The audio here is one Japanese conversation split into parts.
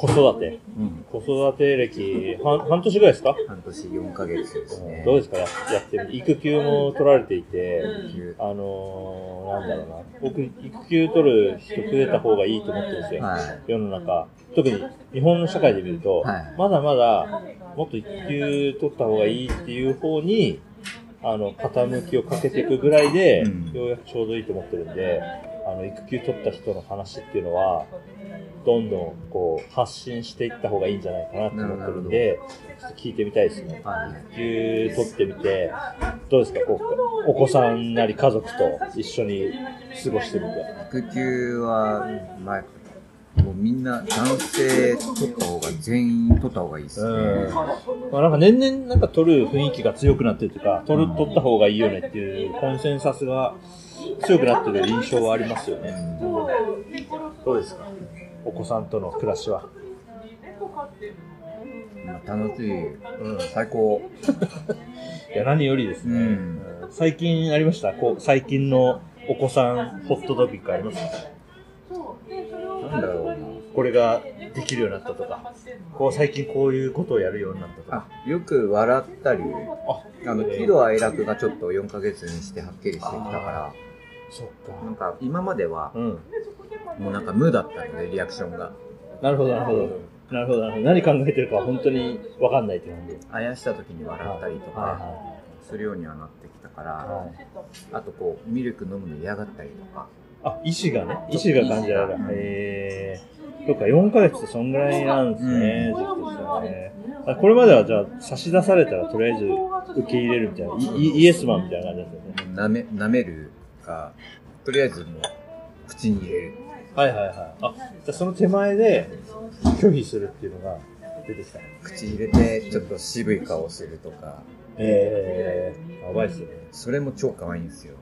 子育て。うん。子育て歴、半半年ぐらいですか、半年4ヶ月ですね。どうですか？ややってみて。育休も取られていて、すあのー、なんだろうな。僕、育休取る人増えた方がいいと思ってるんですよ。はい。世の中。特に日本の社会で見ると、はいまだまだもっと育休取った方がいいっていう方に、あの、傾きをかけていくぐらいで、うんようやくちょうどいいと思ってるんで、あの、育休取った人の話っていうのは、どんどんこう、発信していった方がいいんじゃないかなと思ってるんで、ちょっと聞いてみたいですね。はい。育休取ってみて、どうですか？こう、お子さんなり家族と一緒に過ごしてみて。育休は、まあ、もうみんな男性取った方が、全員取った方がいいですね。まあなんか年々なんか取る雰囲気が強くなってるというか、取る、取った方がいいよねっていうコンセンサスが強くなってる印象はありますよね。どうですか？お子さんとの暮らしは？まあ、楽しい。うん。最高。いや、何よりですね。うんうん最近ありました？こう、最近のお子さんホットトピックあります？なんだろうな。これができるようになったとか、こう最近こういうことをやるようになったとか。あ、よく笑ったり、ああの、喜怒哀楽がちょっと4ヶ月にしてはっきりしてきたかそっら、なんか。か今まではうん。もうなんか無だったので、リアクションが。なるほど、なるほど。なるほど、なるほど。何考えてるかは本当に分かんないって感じ。あやした時に笑ったりとはいかするようにはなってきたから、はい。あとこう、ミルク飲むの嫌がったりとか、あ、意志がね、意志が感じられる。へー。そっか、4ヶ月ってそんぐらいなんですね、時期ですよね。あこれまではじゃあ、差し出されたらとりあえず受け入れるみたいな、イイイエスマンみたいな感じですよね。舐め、舐めるか、とりあえずもう、口に入れる。はいはいはい。あ、じゃあその手前で拒否するっていうのが出てきた。口入れて、ちょっと渋い顔するとか、えー、やばいっすよね。それも超可愛いんですよ。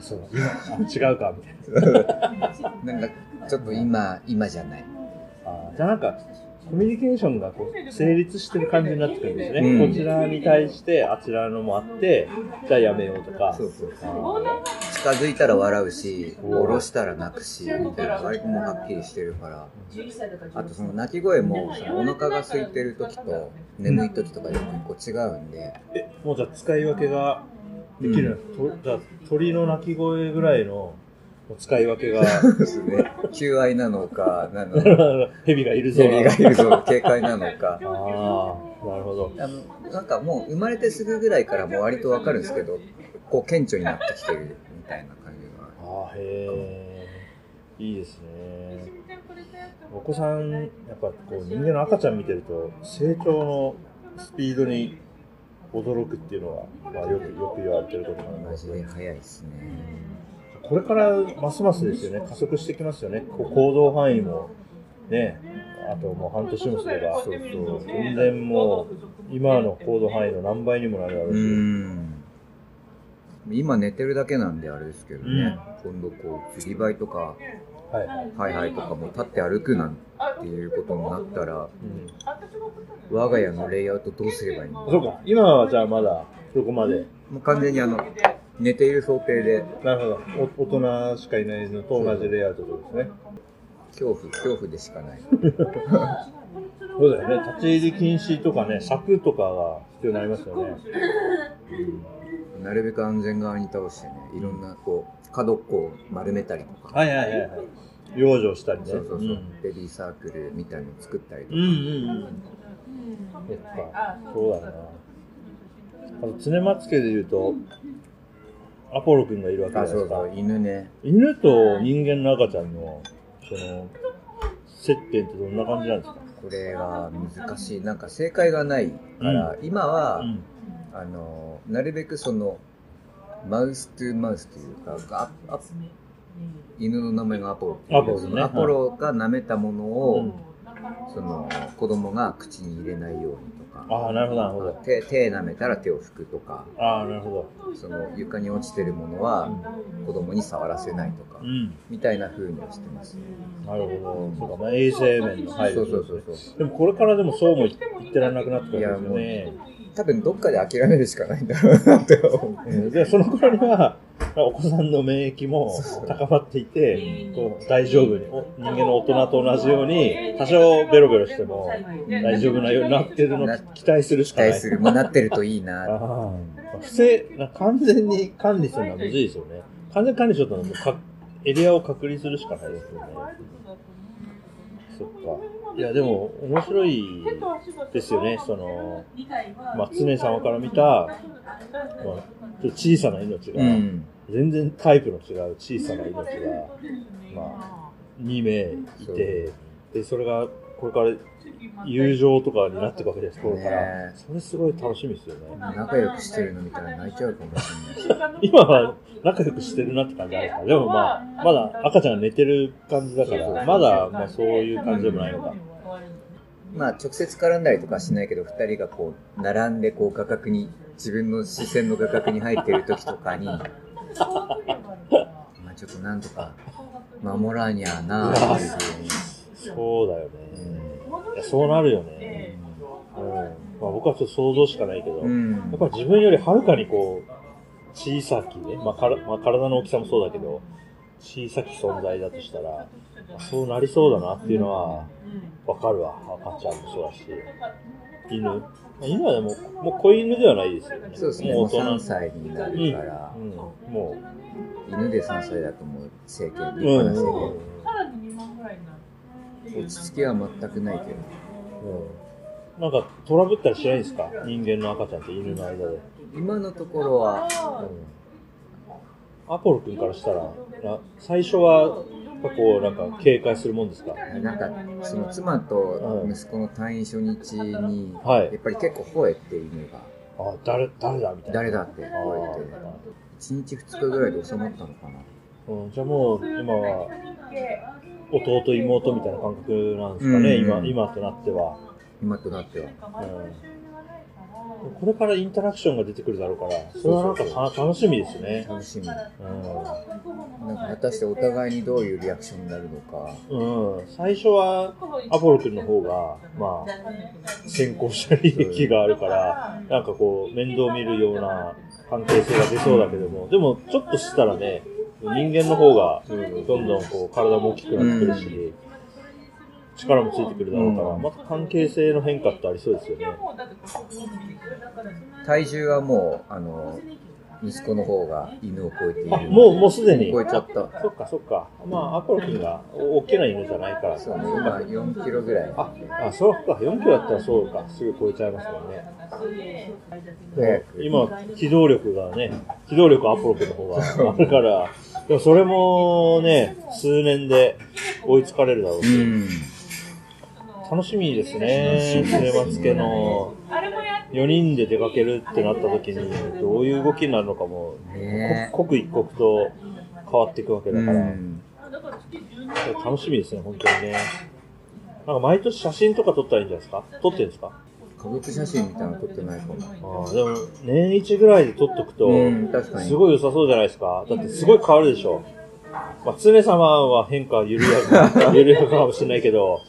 そう、今、あ違うか、みたいな。なんか、ちょっと今、今じゃない。あーじゃあなんか、コミュニケーションがこう成立してる感じになってくるんですね。うんこちらに対して、あちらのもあって、じゃあやめようとか。そうそうそう。あ近づいたら笑うし、お下ろしたら泣くし、みたいな、割ともうはっきりしてるから。あとその泣き声も、そのお腹が空いてる時と、眠い時とかでも結構違うんで、ーえ、もうじゃあ使い分けができる、とじゃあ鳥の鳴き声ぐらいの使い分けが、そうですね。求愛なのか、なのか、蛇がいるぞ。蛇がいるぞ、警戒なのか。ああ、なるほど。あの、なんかもう生まれてすぐぐらいからもう割とわかるんですけど、こう顕著になってきてるみたいな感じが。ああ、へえ、いいですね。お子さん、やっぱこう人間の赤ちゃん見てると、成長のスピードに驚くっていうのは、まあ、よくよく言われてることなんマですけど、ジで早いですね。これからますますですよね、加速してきますよね、こう行動範囲も、ね、あともう半年もすれば、そうそう全然もう、今の行動範囲の何倍にもなるだろううし、ん。今寝てるだけなんであれですけどね、今度こう、釣りバイとか、はいはい。ハイハイとかも立って歩くなんていうことになったら、うん、我が家のレイアウトどうすればいいの？そうか、今はじゃあまだ、どこまでもう完全にあの、寝ている想定で、なるほど。お大人しかいないのと同じレイアウトですね。恐怖、恐怖でしかない。そうだよね。立ち入り禁止とかね、柵とかが必要になりますよね。なるべく安全側に倒してね、いろんなこう、角っこを丸めたりとか、はいはいはいはい。養生したりね。そうそうそう、んベビーサークルみたいのを作ったりとか、うんうんうん。そっか、そうだな。あと、常松家で言うと、アポロ君がいるわけじゃあ、ないですか。犬ね。犬と人間の赤ちゃんの、その、接点ってどんな感じなんですか？これは難しい。なんか正解がないから、今は、うん。あの、なるべくその、マウストゥマウスというか、犬の名前がアポロっていうアポロね。そのアポロが舐めたものを、うんその子供が口に入れないようにとか、ああ、なるほど、なるほど。手手舐めたら手を拭くとか、ああ、なるほど。その床に落ちてるものは子供に触らせないとか、うん。みたいな風にはしてますね。なるほど。そうか、まあ、衛生面の配慮そうそうそうそう。でもこれからでもそうも言ってられなくなってくるんですよね。多分どっかで諦めるしかないんだろうなって思う。うんで、その頃には、お子さんの免疫も高まっていて、こう大丈夫に、お人間の大人と同じように、多少ベロベロしても大丈夫なようになってるのを期待するしかない。期待する。もうなってるといいな。不正、な完全に管理するのはむずいですよね。完全に管理しようともうかエリアを隔離するしかないですよね。そっか。いや、でも、面白いですよね。その、まあ、常様から見た、まあ、ちょっと小さな命が、うん。全然タイプの違う小さな命が、まあ、2名いて、で、それが、これから友情とかになっていくわけです、これから。ねそれすごい楽しみですよね。仲良くしてるの見たら泣いちゃうかもしれないし。今は仲良くしてるなって感じあるから、でもまあ、まだ赤ちゃんが寝てる感じだから、まだまあそういう感じでもないのか。まあ直接絡んだりとかはしないけど、二人がこう、並んでこう画角に、自分の視線の画角に入ってる時とかに、まあちょっとなんとか守らにゃなっていうふうに。そうだよね。いやそうなるよね。うん。まあ僕はちょっと想像しかないけど、うん。やっぱり自分よりはるかにこう、小さきね、まあからまあ、体の大きさもそうだけど、小さき存在だとしたら、そうなりそうだなっていうのは、わかるわ。赤ちゃんもそうだし。犬。まあ犬はでも、もう子犬ではないですよね。そうですね。もうもう大人3歳になるから、うん。も犬で3歳だともう成形、う、立うん。派な成うん形。落ち着きは全くないけど。うんなんかトラブったりしないんですか？人間の赤ちゃんと犬の間で。今のところは、うん、アポロ君からしたら、な最初は、ぱこう、なんか警戒するもんですか？なんか、その妻と息子の退院初日に、はいやっぱり結構吠えて犬が、あ、誰、誰だみたいな。誰だって吠えて、1日2日ぐらいで収まったのかな。うん、じゃあもう、今は、弟、妹みたいな感覚なんですかね、うん今、今となっては。今となっては。うん、これからインタラクションが出てくるだろうから、それはなんかた楽しみですね。楽しみ。なんかう果たしてお互いにどういうリアクションになるのか。ん。うん。最初は、アポロ君の方が、まあ、先行した利益があるから、なんかこう、面倒見るような関係性が出そうだけども、でも、ちょっとしたらね、人間の方が、どんどんこう、体も大きくなってくるし、力もついてくるだろうから、うんまた関係性の変化ってありそうですよね。体重はもう、あの、息子の方が犬を超えている。あ、もう、もうすでに？超えちゃった。そっかそっか。まあ、アポロ君が大きな犬じゃないから。そうね、今4キロぐらい。あ、あ、そうか。4キロだったらそうか。すぐ超えちゃいますもんね。早く今、機動力がね、機動力アポロ君の方があるから、でもそれもね、数年で追いつかれるだろうし、うん。楽しみですね。楽しみですね末松家の4人で出かけるってなった時に、どういう動きになるのかも、ね刻一刻と変わっていくわけえ。だから、うん。楽しみですね、本当にね。なんか毎年写真とか撮ったらいいんじゃないですか？撮ってるんですか？家族写真みたいなの撮ってないかも。ああ、でも、年一ぐらいで撮っとくと。すごい良さそうじゃないですか。だってすごい変わるでしょ。まあ、常様は変化緩やか、緩やかかもしれないけど、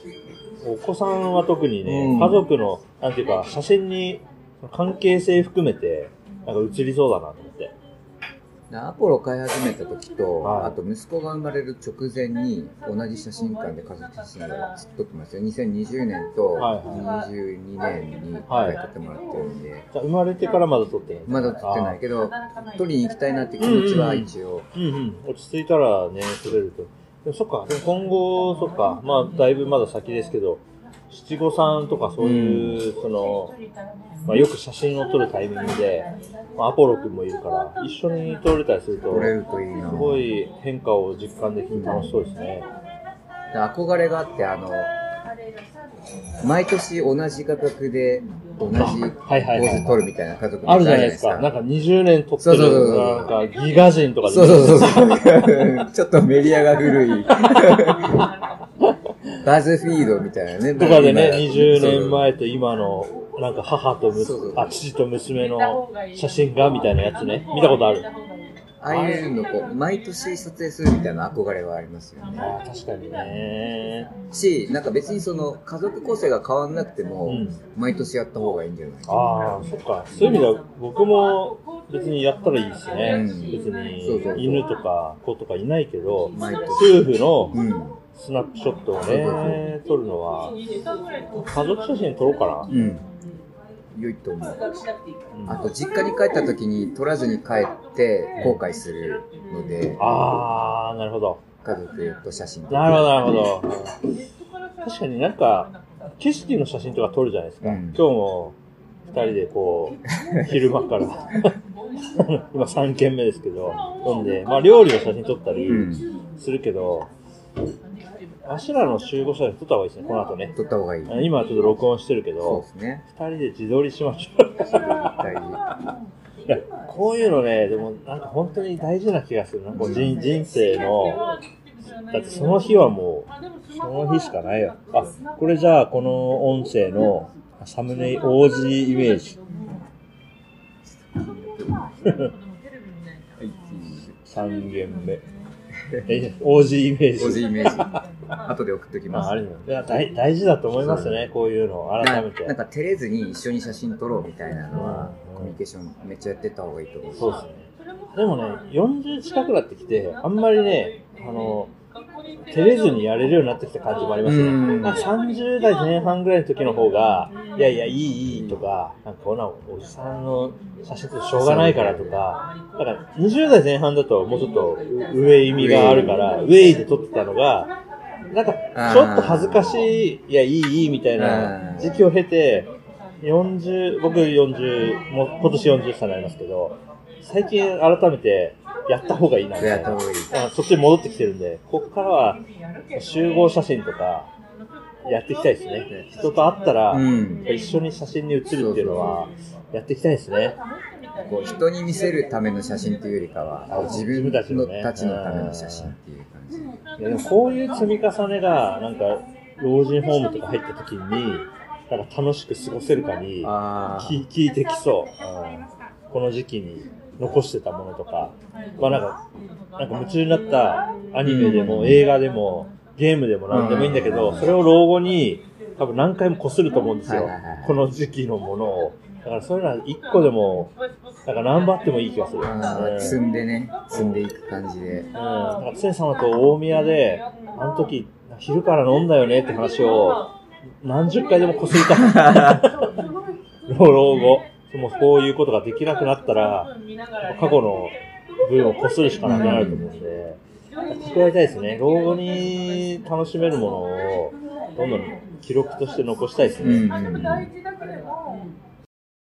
お子さんは特にね、うん家族の、なんていうか、写真に関係性含めて、なんか映りそうだなと思って。アポロ買い始めた時と、はい。あと息子が生まれる直前に同じ写真館で家族写真を撮ってますよ。2020年とはい22年にはい。撮ってもらってるんで、じゃあ生まれてからまだ撮ってない？まだ撮ってないけど、撮りに行きたいなって気持ちは一応。うんうん、落ち着いたらね、撮れると。でもそっか、今後、そっか、まあ、だいぶまだ先ですけど、七五三とかそういう、その、まあ、よく写真を撮るタイミングで、まあ、アポロ君もいるから、一緒に撮れたりすると、撮れるといいな。すごい変化を実感できて楽しそうですね。で憧れがあって、あの、毎年同じ価格で同じポーズ撮るみたいな家族あるじゃないですか。なんか20年撮ってる、うなんかギガ人とかでそうそうそうそう。ちょっとメディアが古い。バズフィードみたいなね。とかでね、今20年。前と今の、なんか母と息そうそう子、あ、父と娘の写真がみたいなやつね。見たことある？ああいうのこう、毎年撮影するみたいな憧れはありますよね。ああ、確かにね。し、なんか別にその家族構成が変わんなくても、うん毎年やった方がいいんじゃないかああ、そっか。そういう意味では、僕も、別にやったらいいですね。うん別そうそうそうに犬とか子とかいないけど、毎年夫婦のうん。スナップショットをね、撮るのは、家族写真撮ろうかな。うん。良いと思う。うんあと、実家に帰った時に撮らずに帰って後悔するので、あー、なるほど。家族と写真撮るなるほど、なるほど。確かになんか、景色の写真とか撮るじゃないですか。うん今日も二人でこう、昼間から、今3軒目ですけど、飲んで、まあ料理の写真撮ったりうん。するけど、わしらの集合写真撮った方がいいですね、この後ね。撮った方がいい。今はちょっと録音してるけどそうで、すね。二人で自撮りしましょう。いやこういうのね、でもなんか本当に大事な気がするな。こう人人生の、だってその日はもう、その日しかないよ。あ、これじゃあこの音声のサムネイル、OG イメージ。3軒目。え、OG イメージ。文字イメージ。後で送っときます。ああれいや大大事だと思いますね、こういうのを改なめて。なんか照れずに一緒に写真撮ろうみたいなのは、うんコミュニケーションめっちゃやってった方がいいと思う。そうですね。でもね、40近くなってきて、あんまりね、あの、照れずにやれるようになってきた感じもありますね。うんなんか30代前半ぐらいの時の方が、いやいや、いい、いいとか、なんかこんなおじさんの写真ってしょうがないからとか、だから20代前半だともうちょっと上意味があるから、ウェイで撮ってたのが、なんかちょっと恥ずかしい、いや、いい、いいみたいな時期を経て、40、僕40、もう今年40歳になりますけど、最近改めてやった方がいいなみたいなやった方。がいそっちに戻ってきてるんで、ここからは集合写真とかやっていきたいですね。人と会ったら、うん。一緒に写真に写るっていうのはやっていきたいですね。こう人に見せるための写真っていうよりかは、自分のたちのための写真っていう感じ。でもこういう積み重ねが、なんか、老人ホームとか入った時に、なんか楽しく過ごせるかに。聞聞いてきそう、うんこの時期に残してたものとか、まあなんか、なんか夢中になったアニメでも映画でもゲームでも何でもいいんだけど、それを老後に多分何回も擦ると思うんですよ。この時期のものを。だからそういうのは一個でも、なんか頑張ってもいい気がする。積んでね、積んでいく感じで。うん、なんかつ様と大宮で、あの時、昼から飲んだよねって話を、何十回でもこすりたい。老後。もうこういうことができなくなったら、過去の分をこするしかなくなると思うんで、蓄えたいですね。老後に楽しめるものを、どんどん記録として残したいですね。うんうん。